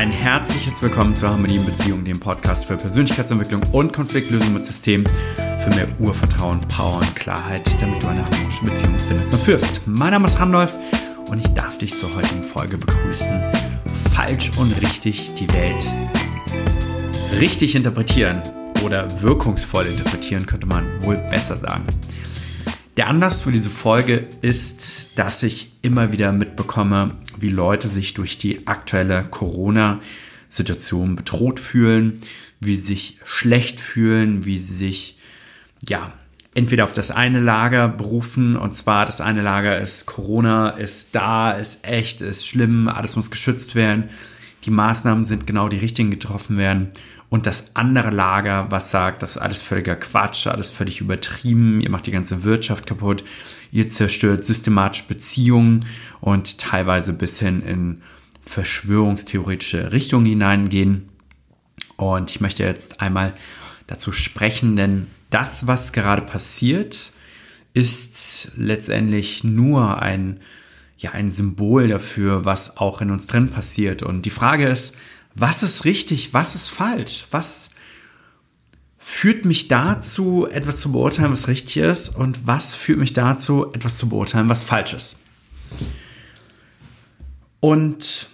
ein herzliches Willkommen zur Harmonie in Beziehung, dem Podcast für Persönlichkeitsentwicklung und Konfliktlösung mit System für mehr Urvertrauen, Power und Klarheit, damit du eine harmonische Beziehung findest und führst. Mein Name ist Randolph und ich darf dich zur heutigen Folge begrüßen. Falsch und richtig die Welt richtig interpretieren oder wirkungsvoll interpretieren, könnte man wohl besser sagen. Der Anlass für diese Folge ist, dass ich immer wieder mitbekomme, wie Leute sich durch die aktuelle Corona-Situation bedroht fühlen, wie sie sich schlecht fühlen, wie sie sich, ja, entweder auf das eine Lager berufen, und zwar das eine Lager ist Corona, ist da, ist echt, ist schlimm, alles muss geschützt werden, die Maßnahmen sind genau die richtigen getroffen werden. Und das andere Lager, was sagt, das ist alles völliger Quatsch, alles völlig übertrieben, ihr macht die ganze Wirtschaft kaputt, ihr zerstört systematisch Beziehungen und teilweise bis hin in verschwörungstheoretische Richtungen hineingehen. Und ich möchte jetzt einmal dazu sprechen, denn das, was gerade passiert, ist letztendlich nur ein, ja, ein Symbol dafür, was auch in uns drin passiert. Und die Frage ist, was ist richtig, was ist falsch, was führt mich dazu, etwas zu beurteilen, was richtig ist und was führt mich dazu, etwas zu beurteilen, was falsch ist. Und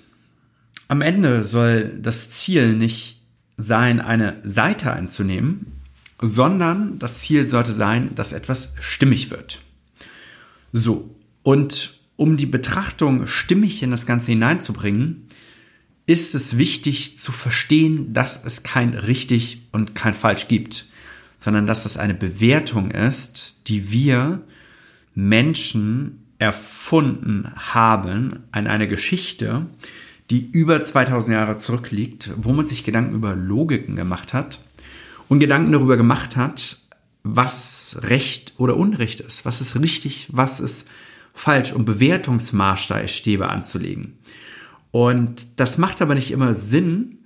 am Ende soll das Ziel nicht sein, eine Seite einzunehmen, sondern das Ziel sollte sein, dass etwas stimmig wird. So, und um die Betrachtung stimmig in das Ganze hineinzubringen, ist es wichtig zu verstehen, dass es kein richtig und kein falsch gibt, sondern dass es eine Bewertung ist, die wir Menschen erfunden haben an einer Geschichte, die über 2000 Jahre zurückliegt, wo man sich Gedanken über Logiken gemacht hat und Gedanken darüber gemacht hat, was Recht oder Unrecht ist, was ist richtig, was ist falsch, um Bewertungsmaßstäbe anzulegen. Und das macht aber nicht immer Sinn,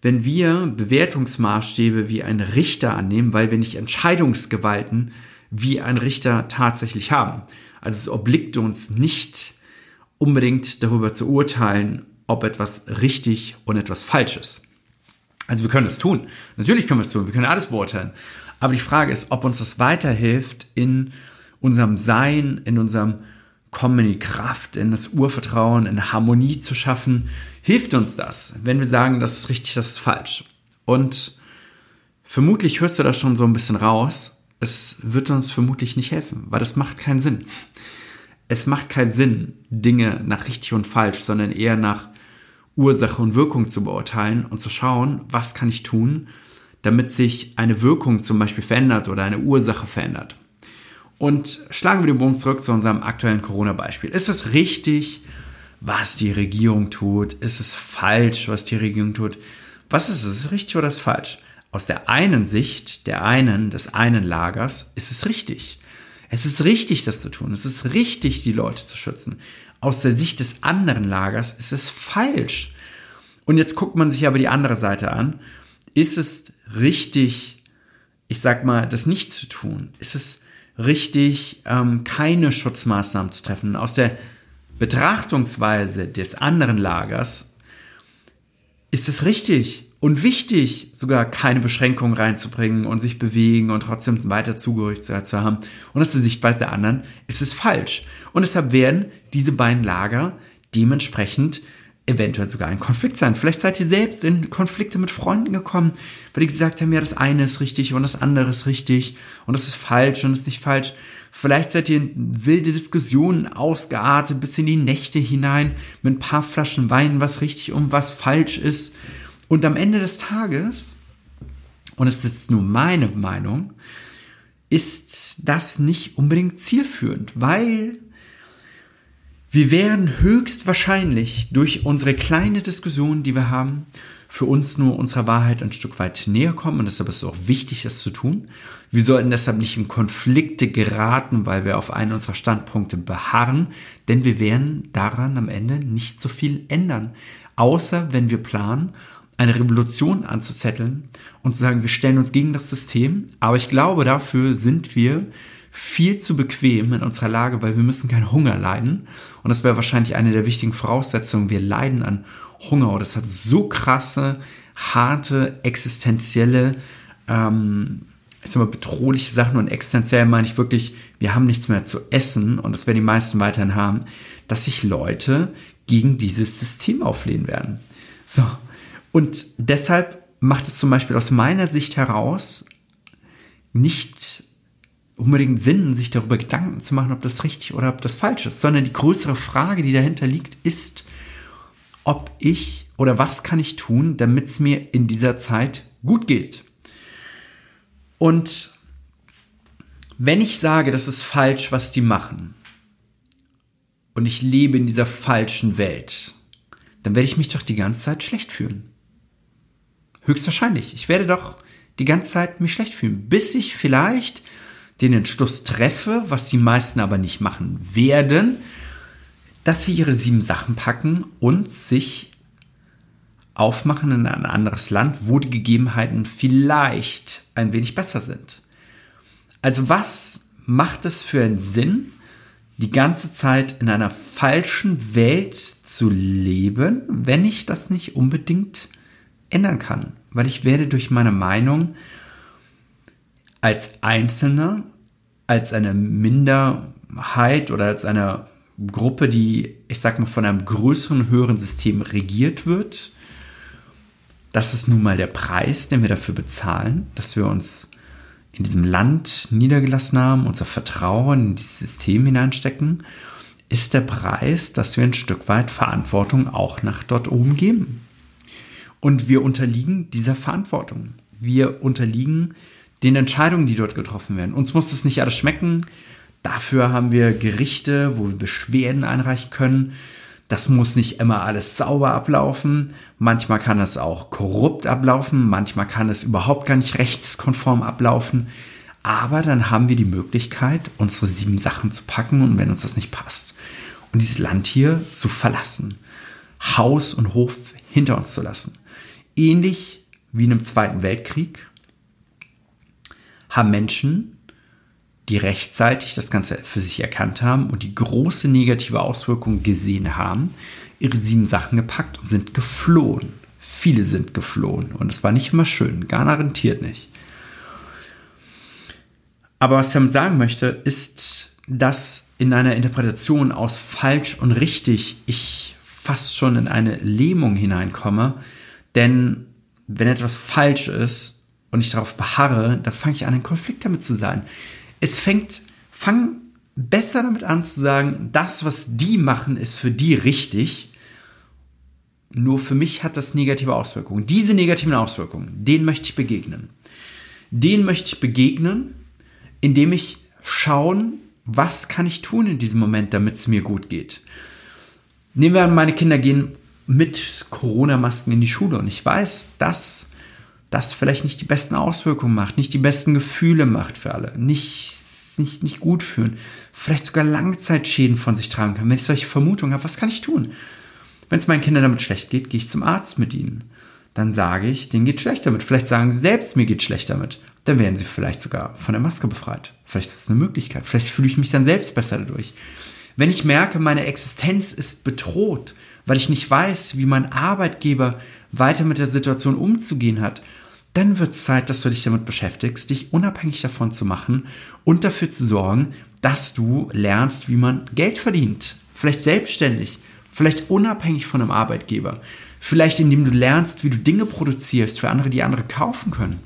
wenn wir Bewertungsmaßstäbe wie ein Richter annehmen, weil wir nicht Entscheidungsgewalten wie ein Richter tatsächlich haben. Also es obliegt uns nicht unbedingt darüber zu urteilen, ob etwas richtig und etwas falsch ist. Also wir können es tun. Natürlich können wir es tun. Wir können alles beurteilen. Aber die Frage ist, ob uns das weiterhilft in unserem Sein, in unserem kommen in die Kraft, in das Urvertrauen, in Harmonie zu schaffen, hilft uns das, wenn wir sagen, das ist richtig, das ist falsch. Und vermutlich hörst du das schon so ein bisschen raus. Es wird uns vermutlich nicht helfen, weil das macht keinen Sinn. Es macht keinen Sinn, Dinge nach richtig und falsch, sondern eher nach Ursache und Wirkung zu beurteilen und zu schauen, was kann ich tun, damit sich eine Wirkung zum Beispiel verändert oder eine Ursache verändert. Und schlagen wir den Bogen zurück zu unserem aktuellen Corona-Beispiel. Ist es richtig, was die Regierung tut? Ist es falsch, was die Regierung tut? Was ist es? Ist es richtig oder ist es falsch? Aus der einen Sicht, der einen, des einen Lagers, ist es richtig. Es ist richtig, das zu tun. Es ist richtig, die Leute zu schützen. Aus der Sicht des anderen Lagers ist es falsch. Und jetzt guckt man sich aber die andere Seite an. Ist es richtig, ich sag mal, das nicht zu tun? Ist es richtig, ähm, keine Schutzmaßnahmen zu treffen. Aus der Betrachtungsweise des anderen Lagers ist es richtig und wichtig, sogar keine Beschränkungen reinzubringen und sich bewegen und trotzdem weiter Zugehörigkeit zu haben. Und aus der Sichtweise der anderen ist es falsch. Und deshalb werden diese beiden Lager dementsprechend eventuell sogar ein Konflikt sein. Vielleicht seid ihr selbst in Konflikte mit Freunden gekommen, weil die gesagt haben, ja, das eine ist richtig und das andere ist richtig und das ist falsch und das ist nicht falsch. Vielleicht seid ihr in wilde Diskussionen ausgeartet bis in die Nächte hinein mit ein paar Flaschen Wein, was richtig und was falsch ist. Und am Ende des Tages, und es ist jetzt nur meine Meinung, ist das nicht unbedingt zielführend, weil wir werden höchstwahrscheinlich durch unsere kleine Diskussion, die wir haben, für uns nur unserer Wahrheit ein Stück weit näher kommen. Und deshalb ist es auch wichtig, das zu tun. Wir sollten deshalb nicht in Konflikte geraten, weil wir auf einen unserer Standpunkte beharren, denn wir werden daran am Ende nicht so viel ändern, außer wenn wir planen, eine Revolution anzuzetteln und zu sagen, wir stellen uns gegen das System, aber ich glaube, dafür sind wir viel zu bequem in unserer Lage, weil wir müssen keinen Hunger leiden. Und das wäre wahrscheinlich eine der wichtigen Voraussetzungen. Wir leiden an Hunger oder es hat so krasse, harte, existenzielle, ähm, ich sag mal, bedrohliche Sachen und existenziell meine ich wirklich, wir haben nichts mehr zu essen und das werden die meisten weiterhin haben, dass sich Leute gegen dieses System auflehnen werden. So. Und deshalb macht es zum Beispiel aus meiner Sicht heraus nicht unbedingt Sinn, sich darüber Gedanken zu machen, ob das richtig oder ob das falsch ist, sondern die größere Frage, die dahinter liegt, ist, ob ich oder was kann ich tun, damit es mir in dieser Zeit gut geht. Und wenn ich sage, das ist falsch, was die machen, und ich lebe in dieser falschen Welt, dann werde ich mich doch die ganze Zeit schlecht fühlen. Höchstwahrscheinlich. Ich werde doch die ganze Zeit mich schlecht fühlen, bis ich vielleicht den Entschluss treffe, was die meisten aber nicht machen werden, dass sie ihre sieben Sachen packen und sich aufmachen in ein anderes Land, wo die Gegebenheiten vielleicht ein wenig besser sind. Also was macht es für einen Sinn, die ganze Zeit in einer falschen Welt zu leben, wenn ich das nicht unbedingt ändern kann? Weil ich werde durch meine Meinung als Einzelner, als eine Minderheit oder als eine Gruppe, die, ich sag mal, von einem größeren, höheren System regiert wird. Das ist nun mal der Preis, den wir dafür bezahlen, dass wir uns in diesem Land niedergelassen haben, unser Vertrauen in dieses System hineinstecken, ist der Preis, dass wir ein Stück weit Verantwortung auch nach dort oben geben. Und wir unterliegen dieser Verantwortung. Wir unterliegen den Entscheidungen, die dort getroffen werden. Uns muss das nicht alles schmecken. Dafür haben wir Gerichte, wo wir Beschwerden einreichen können. Das muss nicht immer alles sauber ablaufen. Manchmal kann es auch korrupt ablaufen. Manchmal kann es überhaupt gar nicht rechtskonform ablaufen. Aber dann haben wir die Möglichkeit, unsere sieben Sachen zu packen und wenn uns das nicht passt. Und dieses Land hier zu verlassen. Haus und Hof hinter uns zu lassen. Ähnlich wie in einem Zweiten Weltkrieg haben Menschen, die rechtzeitig das Ganze für sich erkannt haben und die große negative Auswirkungen gesehen haben, ihre sieben Sachen gepackt und sind geflohen. Viele sind geflohen und es war nicht immer schön, garantiert nicht. Aber was ich damit sagen möchte, ist, dass in einer Interpretation aus falsch und richtig ich fast schon in eine Lähmung hineinkomme, denn wenn etwas falsch ist und ich darauf beharre, dann fange ich an, in Konflikt damit zu sein. Es fängt, fang besser damit an zu sagen, das, was die machen, ist für die richtig. Nur für mich hat das negative Auswirkungen. Diese negativen Auswirkungen, denen möchte ich begegnen. Denen möchte ich begegnen, indem ich schauen, was kann ich tun in diesem Moment, damit es mir gut geht. Nehmen wir an, meine Kinder gehen mit Corona-Masken in die Schule und ich weiß, dass das vielleicht nicht die besten Auswirkungen macht, nicht die besten Gefühle macht für alle, nicht, nicht, nicht gut fühlen, vielleicht sogar Langzeitschäden von sich tragen kann. Wenn ich solche Vermutungen habe, was kann ich tun? Wenn es meinen Kindern damit schlecht geht, gehe ich zum Arzt mit ihnen. Dann sage ich, denen geht schlecht damit. Vielleicht sagen sie selbst, mir geht schlecht damit. Dann werden sie vielleicht sogar von der Maske befreit. Vielleicht ist es eine Möglichkeit. Vielleicht fühle ich mich dann selbst besser dadurch. Wenn ich merke, meine Existenz ist bedroht, weil ich nicht weiß, wie mein Arbeitgeber weiter mit der Situation umzugehen hat, dann wird es Zeit, dass du dich damit beschäftigst, dich unabhängig davon zu machen und dafür zu sorgen, dass du lernst, wie man Geld verdient. Vielleicht selbstständig, vielleicht unabhängig von einem Arbeitgeber. Vielleicht indem du lernst, wie du Dinge produzierst für andere, die andere kaufen können.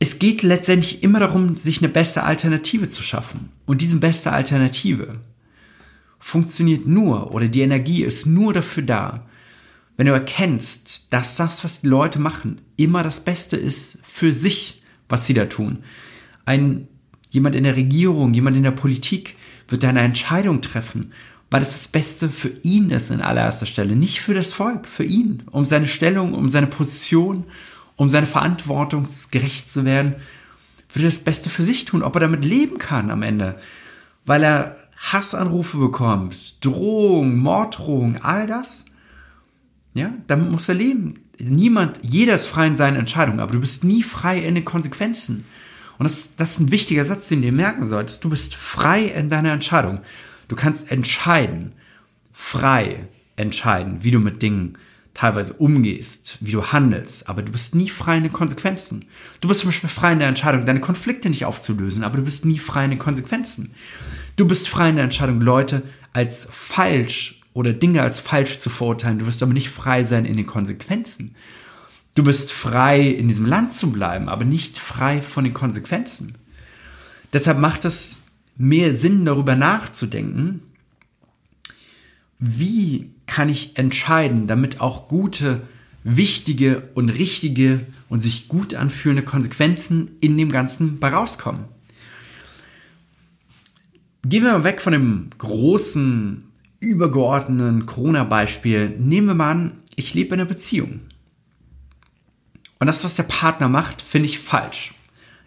Es geht letztendlich immer darum, sich eine beste Alternative zu schaffen. Und diese beste Alternative, funktioniert nur oder die Energie ist nur dafür da, wenn du erkennst, dass das, was die Leute machen, immer das Beste ist für sich, was sie da tun. Ein, jemand in der Regierung, jemand in der Politik wird eine Entscheidung treffen, weil es das Beste für ihn ist in allererster Stelle, nicht für das Volk, für ihn, um seine Stellung, um seine Position, um seine Verantwortung gerecht zu werden, würde das Beste für sich tun, ob er damit leben kann am Ende, weil er Hassanrufe bekommt, Drohungen, Morddrohungen, all das, ja, damit muss er leben. Niemand, jeder ist frei in seinen Entscheidungen, aber du bist nie frei in den Konsequenzen. Und das, das ist ein wichtiger Satz, den du merken solltest. Du bist frei in deiner Entscheidung. Du kannst entscheiden, frei, entscheiden, wie du mit Dingen teilweise umgehst, wie du handelst, aber du bist nie frei in den Konsequenzen. Du bist zum Beispiel frei in der Entscheidung, deine Konflikte nicht aufzulösen, aber du bist nie frei in den Konsequenzen. Du bist frei in der Entscheidung, Leute als falsch oder Dinge als falsch zu verurteilen. Du wirst aber nicht frei sein in den Konsequenzen. Du bist frei, in diesem Land zu bleiben, aber nicht frei von den Konsequenzen. Deshalb macht es mehr Sinn, darüber nachzudenken, wie kann ich entscheiden, damit auch gute, wichtige und richtige und sich gut anfühlende Konsequenzen in dem Ganzen bei rauskommen. Gehen wir mal weg von dem großen, übergeordneten Corona-Beispiel. Nehmen wir mal an, ich lebe in einer Beziehung. Und das, was der Partner macht, finde ich falsch.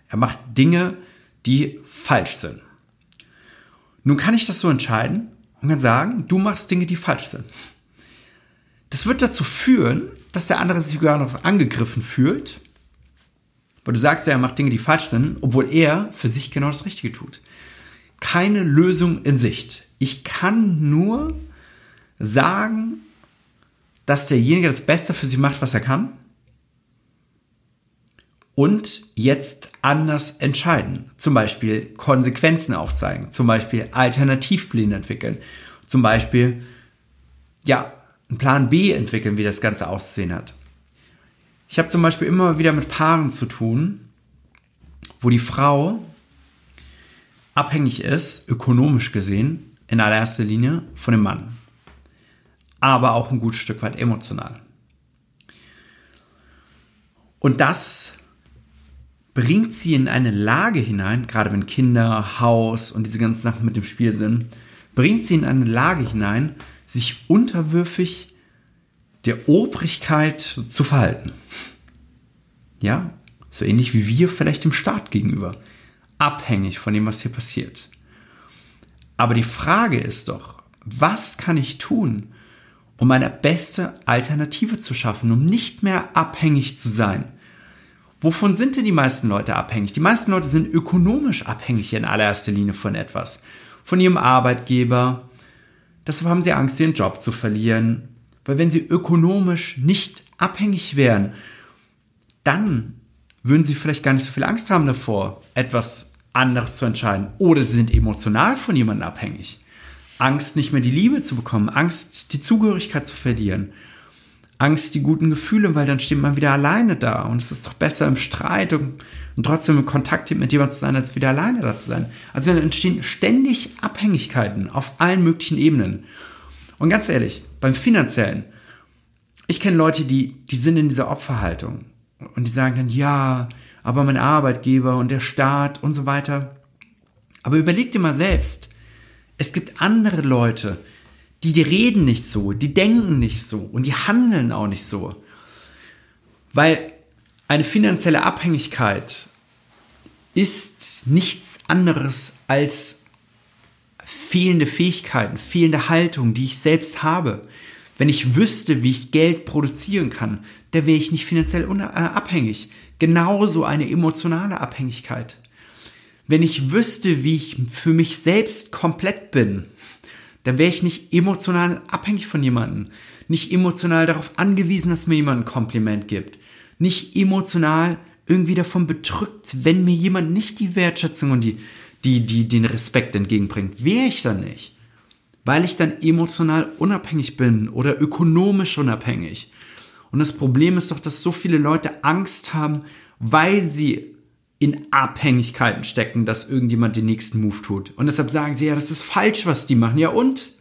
Er macht Dinge, die falsch sind. Nun kann ich das so entscheiden und kann sagen, du machst Dinge, die falsch sind. Das wird dazu führen, dass der andere sich sogar noch angegriffen fühlt, weil du sagst er macht Dinge, die falsch sind, obwohl er für sich genau das Richtige tut. Keine Lösung in Sicht. Ich kann nur sagen, dass derjenige das Beste für sie macht, was er kann und jetzt anders entscheiden. Zum Beispiel Konsequenzen aufzeigen, zum Beispiel Alternativpläne entwickeln, zum Beispiel, ja, einen Plan B entwickeln, wie das Ganze auszusehen hat. Ich habe zum Beispiel immer wieder mit Paaren zu tun, wo die Frau abhängig ist, ökonomisch gesehen, in allererster Linie von dem Mann. Aber auch ein gutes Stück weit emotional. Und das bringt sie in eine Lage hinein, gerade wenn Kinder, Haus und diese ganzen Sachen mit dem Spiel sind, bringt sie in eine Lage hinein, sich unterwürfig der Obrigkeit zu verhalten. Ja, so ähnlich wie wir vielleicht dem Staat gegenüber, abhängig von dem, was hier passiert. Aber die Frage ist doch, was kann ich tun, um eine beste Alternative zu schaffen, um nicht mehr abhängig zu sein? Wovon sind denn die meisten Leute abhängig? Die meisten Leute sind ökonomisch abhängig in allererster Linie von etwas. Von ihrem Arbeitgeber. Deshalb haben sie Angst, ihren Job zu verlieren. Weil wenn sie ökonomisch nicht abhängig wären, dann würden sie vielleicht gar nicht so viel Angst haben davor, etwas anderes zu entscheiden. Oder sie sind emotional von jemandem abhängig. Angst, nicht mehr die Liebe zu bekommen, Angst, die Zugehörigkeit zu verlieren Angst, die guten Gefühle, weil dann steht man wieder alleine da. Und es ist doch besser im Streit und, und trotzdem im Kontakt mit jemandem zu sein, als wieder alleine da zu sein. Also dann entstehen ständig Abhängigkeiten auf allen möglichen Ebenen. Und ganz ehrlich, beim Finanziellen, ich kenne Leute, die, die sind in dieser Opferhaltung. Und die sagen dann, ja, aber mein Arbeitgeber und der Staat und so weiter. Aber überleg dir mal selbst, es gibt andere Leute, die, die reden nicht so, die denken nicht so und die handeln auch nicht so. Weil eine finanzielle Abhängigkeit ist nichts anderes als fehlende Fähigkeiten, fehlende Haltung, die ich selbst habe. Wenn ich wüsste, wie ich Geld produzieren kann, dann wäre ich nicht finanziell abhängig. Genauso eine emotionale Abhängigkeit. Wenn ich wüsste, wie ich für mich selbst komplett bin, dann wäre ich nicht emotional abhängig von jemandem, nicht emotional darauf angewiesen, dass mir jemand ein Kompliment gibt, nicht emotional irgendwie davon bedrückt, wenn mir jemand nicht die Wertschätzung und die, die, die, den Respekt entgegenbringt, wäre ich dann nicht. Weil ich dann emotional unabhängig bin oder ökonomisch unabhängig. Und das Problem ist doch, dass so viele Leute Angst haben, weil sie in Abhängigkeiten stecken, dass irgendjemand den nächsten Move tut. Und deshalb sagen sie, ja, das ist falsch, was die machen. Ja, und?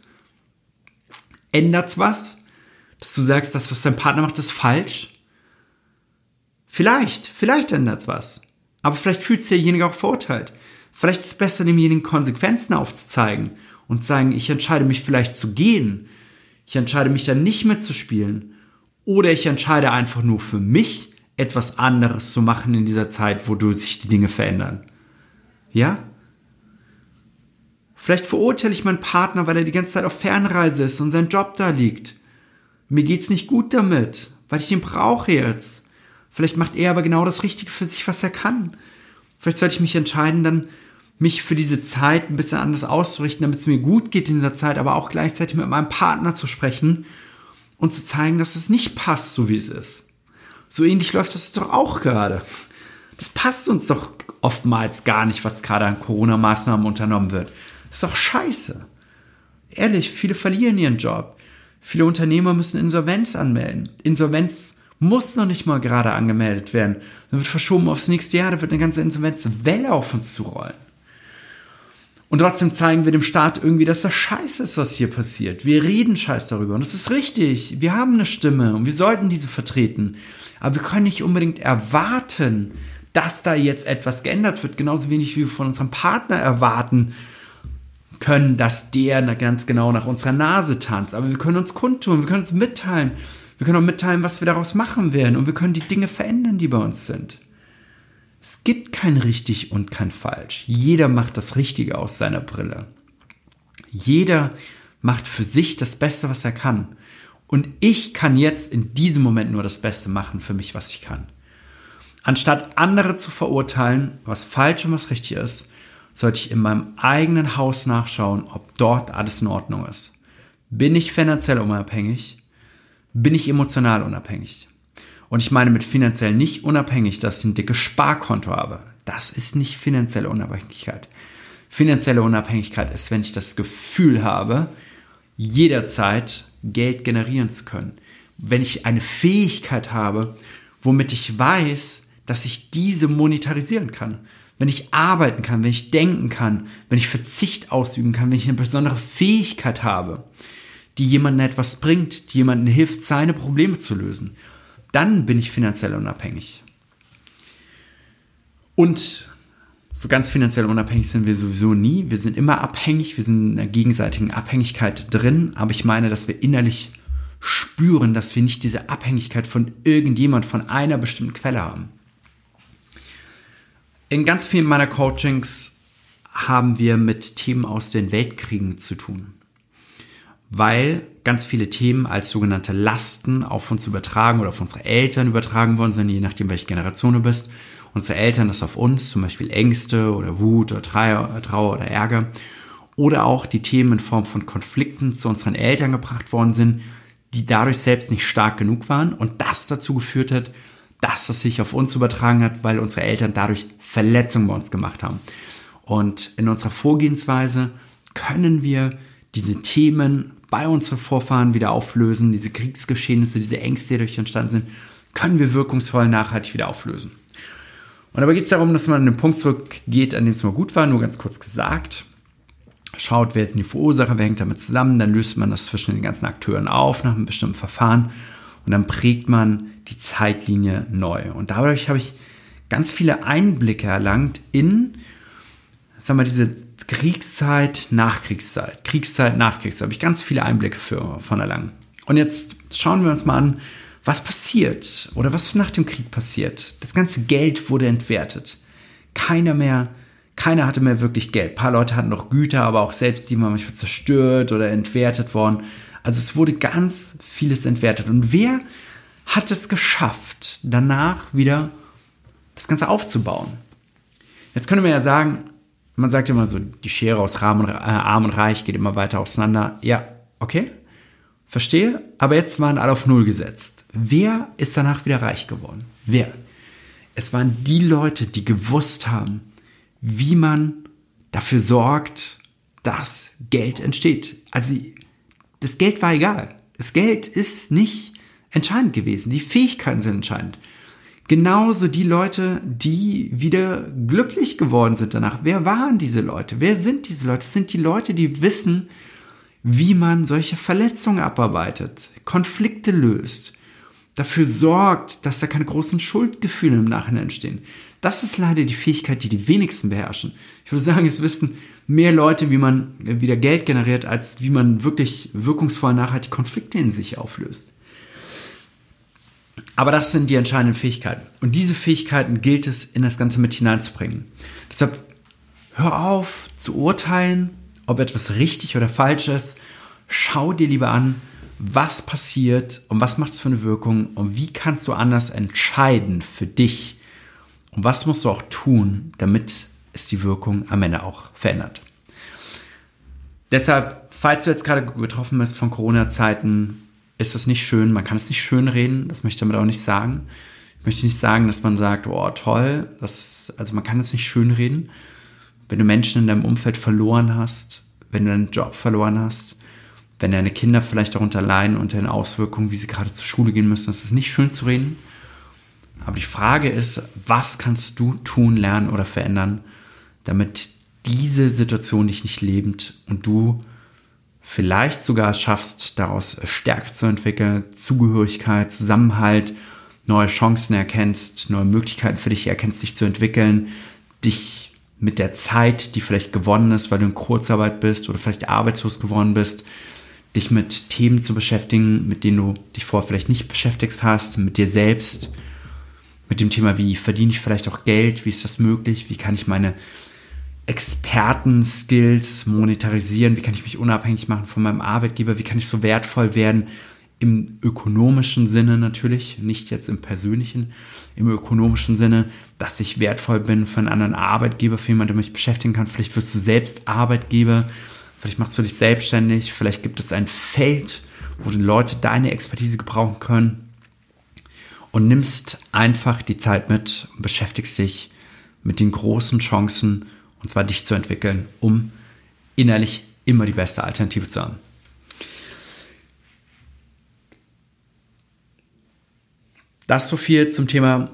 Ändert's was? Dass du sagst, das, was dein Partner macht, ist falsch? Vielleicht, vielleicht ändert's was. Aber vielleicht fühlt sich derjenige auch verurteilt. Vielleicht ist es besser, demjenigen Konsequenzen aufzuzeigen und zu sagen, ich entscheide mich vielleicht zu gehen. Ich entscheide mich dann nicht mehr zu spielen. Oder ich entscheide einfach nur für mich etwas anderes zu machen in dieser Zeit, wo sich die Dinge verändern. Ja? Vielleicht verurteile ich meinen Partner, weil er die ganze Zeit auf Fernreise ist und sein Job da liegt. Mir geht's nicht gut damit, weil ich ihn brauche jetzt. Vielleicht macht er aber genau das Richtige für sich, was er kann. Vielleicht sollte ich mich entscheiden, dann mich für diese Zeit ein bisschen anders auszurichten, damit es mir gut geht in dieser Zeit, aber auch gleichzeitig mit meinem Partner zu sprechen und zu zeigen, dass es nicht passt, so wie es ist. So ähnlich läuft das doch auch gerade. Das passt uns doch oftmals gar nicht, was gerade an Corona-Maßnahmen unternommen wird. Das ist doch scheiße. Ehrlich, viele verlieren ihren Job. Viele Unternehmer müssen Insolvenz anmelden. Insolvenz muss noch nicht mal gerade angemeldet werden. Dann wird verschoben aufs nächste Jahr, da wird eine ganze Insolvenzwelle auf uns zurollen. Und trotzdem zeigen wir dem Staat irgendwie, dass das scheiße ist, was hier passiert. Wir reden scheiß darüber. Und das ist richtig. Wir haben eine Stimme und wir sollten diese vertreten. Aber wir können nicht unbedingt erwarten, dass da jetzt etwas geändert wird. Genauso wenig wie wir von unserem Partner erwarten können, dass der ganz genau nach unserer Nase tanzt. Aber wir können uns kundtun, wir können uns mitteilen. Wir können auch mitteilen, was wir daraus machen werden. Und wir können die Dinge verändern, die bei uns sind. Es gibt kein richtig und kein falsch. Jeder macht das Richtige aus seiner Brille. Jeder macht für sich das Beste, was er kann. Und ich kann jetzt in diesem Moment nur das Beste machen für mich, was ich kann. Anstatt andere zu verurteilen, was falsch und was richtig ist, sollte ich in meinem eigenen Haus nachschauen, ob dort alles in Ordnung ist. Bin ich finanziell unabhängig? Bin ich emotional unabhängig? Und ich meine mit finanziell nicht unabhängig, dass ich ein dickes Sparkonto habe. Das ist nicht finanzielle Unabhängigkeit. Finanzielle Unabhängigkeit ist, wenn ich das Gefühl habe, jederzeit Geld generieren zu können. Wenn ich eine Fähigkeit habe, womit ich weiß, dass ich diese monetarisieren kann. Wenn ich arbeiten kann, wenn ich denken kann, wenn ich Verzicht ausüben kann, wenn ich eine besondere Fähigkeit habe, die jemandem etwas bringt, die jemandem hilft, seine Probleme zu lösen dann bin ich finanziell unabhängig. Und so ganz finanziell unabhängig sind wir sowieso nie. Wir sind immer abhängig, wir sind in einer gegenseitigen Abhängigkeit drin, aber ich meine, dass wir innerlich spüren, dass wir nicht diese Abhängigkeit von irgendjemand, von einer bestimmten Quelle haben. In ganz vielen meiner Coachings haben wir mit Themen aus den Weltkriegen zu tun weil ganz viele Themen als sogenannte Lasten auf uns übertragen oder auf unsere Eltern übertragen worden sind, je nachdem, welche Generation du bist. Unsere Eltern das auf uns, zum Beispiel Ängste oder Wut oder Trauer oder Ärger. Oder auch die Themen in Form von Konflikten zu unseren Eltern gebracht worden sind, die dadurch selbst nicht stark genug waren und das dazu geführt hat, dass das sich auf uns übertragen hat, weil unsere Eltern dadurch Verletzungen bei uns gemacht haben. Und in unserer Vorgehensweise können wir diese Themen bei unseren Vorfahren wieder auflösen, diese Kriegsgeschehnisse, diese Ängste, die dadurch entstanden sind, können wir wirkungsvoll nachhaltig wieder auflösen. Und dabei geht es darum, dass man an den Punkt zurückgeht, an dem es mal gut war, nur ganz kurz gesagt. Schaut, wer sind die Verursacher, wer hängt damit zusammen, dann löst man das zwischen den ganzen Akteuren auf nach einem bestimmten Verfahren und dann prägt man die Zeitlinie neu. Und dadurch habe ich ganz viele Einblicke erlangt in, sagen wir, diese Kriegszeit, Nachkriegszeit, Kriegszeit, Nachkriegszeit, habe ich ganz viele Einblicke für, von erlangen. Und jetzt schauen wir uns mal an, was passiert oder was nach dem Krieg passiert. Das ganze Geld wurde entwertet. Keiner mehr, keiner hatte mehr wirklich Geld. Ein paar Leute hatten noch Güter, aber auch selbst die waren manchmal zerstört oder entwertet worden. Also es wurde ganz vieles entwertet. Und wer hat es geschafft, danach wieder das Ganze aufzubauen? Jetzt können wir ja sagen, man sagt immer so, die Schere aus Arm und, äh, Arm und Reich geht immer weiter auseinander. Ja, okay, verstehe. Aber jetzt waren alle auf Null gesetzt. Wer ist danach wieder reich geworden? Wer? Es waren die Leute, die gewusst haben, wie man dafür sorgt, dass Geld entsteht. Also das Geld war egal. Das Geld ist nicht entscheidend gewesen. Die Fähigkeiten sind entscheidend. Genauso die Leute, die wieder glücklich geworden sind danach. Wer waren diese Leute? Wer sind diese Leute? Das sind die Leute, die wissen, wie man solche Verletzungen abarbeitet, Konflikte löst, dafür sorgt, dass da keine großen Schuldgefühle im Nachhinein entstehen. Das ist leider die Fähigkeit, die die wenigsten beherrschen. Ich würde sagen, es wissen mehr Leute, wie man wieder Geld generiert, als wie man wirklich wirkungsvoll nachhaltig Konflikte in sich auflöst. Aber das sind die entscheidenden Fähigkeiten. Und diese Fähigkeiten gilt es, in das Ganze mit hineinzubringen. Deshalb hör auf zu urteilen, ob etwas richtig oder falsch ist. Schau dir lieber an, was passiert und was macht es für eine Wirkung und wie kannst du anders entscheiden für dich und was musst du auch tun, damit ist die Wirkung am Ende auch verändert. Deshalb, falls du jetzt gerade getroffen bist von Corona-Zeiten, ist das nicht schön. Man kann es nicht schön reden. Das möchte ich damit auch nicht sagen. Ich möchte nicht sagen, dass man sagt, oh toll, das, also man kann es nicht schön reden. Wenn du Menschen in deinem Umfeld verloren hast, wenn du deinen Job verloren hast, wenn deine Kinder vielleicht darunter leiden unter den Auswirkungen, wie sie gerade zur Schule gehen müssen, das ist nicht schön zu reden. Aber die Frage ist, was kannst du tun, lernen oder verändern, damit diese Situation dich nicht lebend und du vielleicht sogar schaffst, daraus Stärke zu entwickeln, Zugehörigkeit, Zusammenhalt, neue Chancen erkennst, neue Möglichkeiten für dich erkennst, dich zu entwickeln, dich mit der Zeit, die vielleicht gewonnen ist, weil du in Kurzarbeit bist oder vielleicht arbeitslos geworden bist, dich mit Themen zu beschäftigen, mit denen du dich vorher vielleicht nicht beschäftigt hast, mit dir selbst, mit dem Thema, wie verdiene ich vielleicht auch Geld, wie ist das möglich, wie kann ich meine Experten-Skills monetarisieren, wie kann ich mich unabhängig machen von meinem Arbeitgeber, wie kann ich so wertvoll werden, im ökonomischen Sinne natürlich, nicht jetzt im persönlichen, im ökonomischen Sinne, dass ich wertvoll bin für einen anderen Arbeitgeber, für jemanden, der mich beschäftigen kann. Vielleicht wirst du selbst Arbeitgeber, vielleicht machst du dich selbstständig, vielleicht gibt es ein Feld, wo die Leute deine Expertise gebrauchen können und nimmst einfach die Zeit mit und beschäftigst dich mit den großen Chancen, und zwar dich zu entwickeln, um innerlich immer die beste Alternative zu haben. Das so viel zum Thema,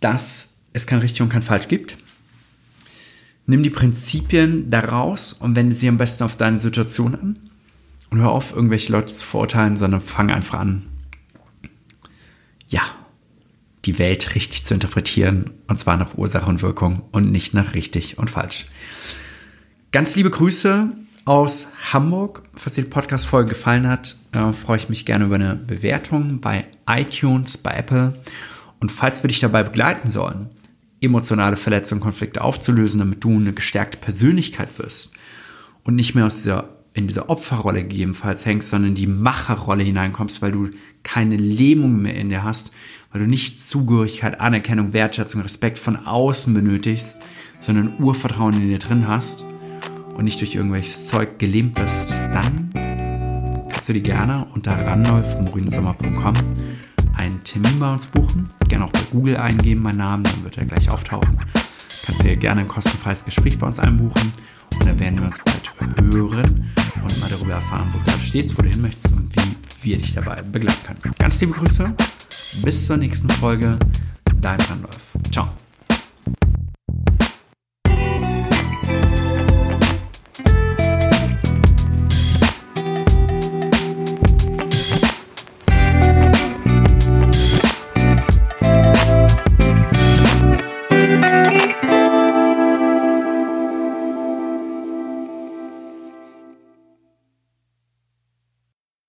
dass es kein richtig und kein falsch gibt. Nimm die Prinzipien daraus und wende sie am besten auf deine Situation an. Und hör auf, irgendwelche Leute zu verurteilen, sondern fang einfach an, ja, die Welt richtig zu interpretieren. Und zwar nach Ursache und Wirkung und nicht nach richtig und falsch. Ganz liebe Grüße aus Hamburg. Falls dir die Podcast-Folge gefallen hat, äh, freue ich mich gerne über eine Bewertung bei iTunes, bei Apple. Und falls wir dich dabei begleiten sollen, emotionale Verletzungen, Konflikte aufzulösen, damit du eine gestärkte Persönlichkeit wirst und nicht mehr aus dieser, in dieser Opferrolle gegebenenfalls hängst, sondern in die Macherrolle hineinkommst, weil du keine Lähmung mehr in dir hast, weil du nicht Zugehörigkeit, Anerkennung, Wertschätzung, Respekt von außen benötigst, sondern Urvertrauen in dir drin hast, und nicht durch irgendwelches Zeug gelähmt bist, dann kannst du dir gerne unter randolfmorinsommer.com einen Termin bei uns buchen. Gerne auch bei Google eingeben, mein Name, dann wird er gleich auftauchen. Kannst du dir gerne ein kostenfreies Gespräch bei uns einbuchen und dann werden wir uns bald hören und mal darüber erfahren, wo du gerade stehst, wo du hin möchtest und wie wir dich dabei begleiten können. Ganz liebe Grüße, bis zur nächsten Folge, dein Randolph. Ciao.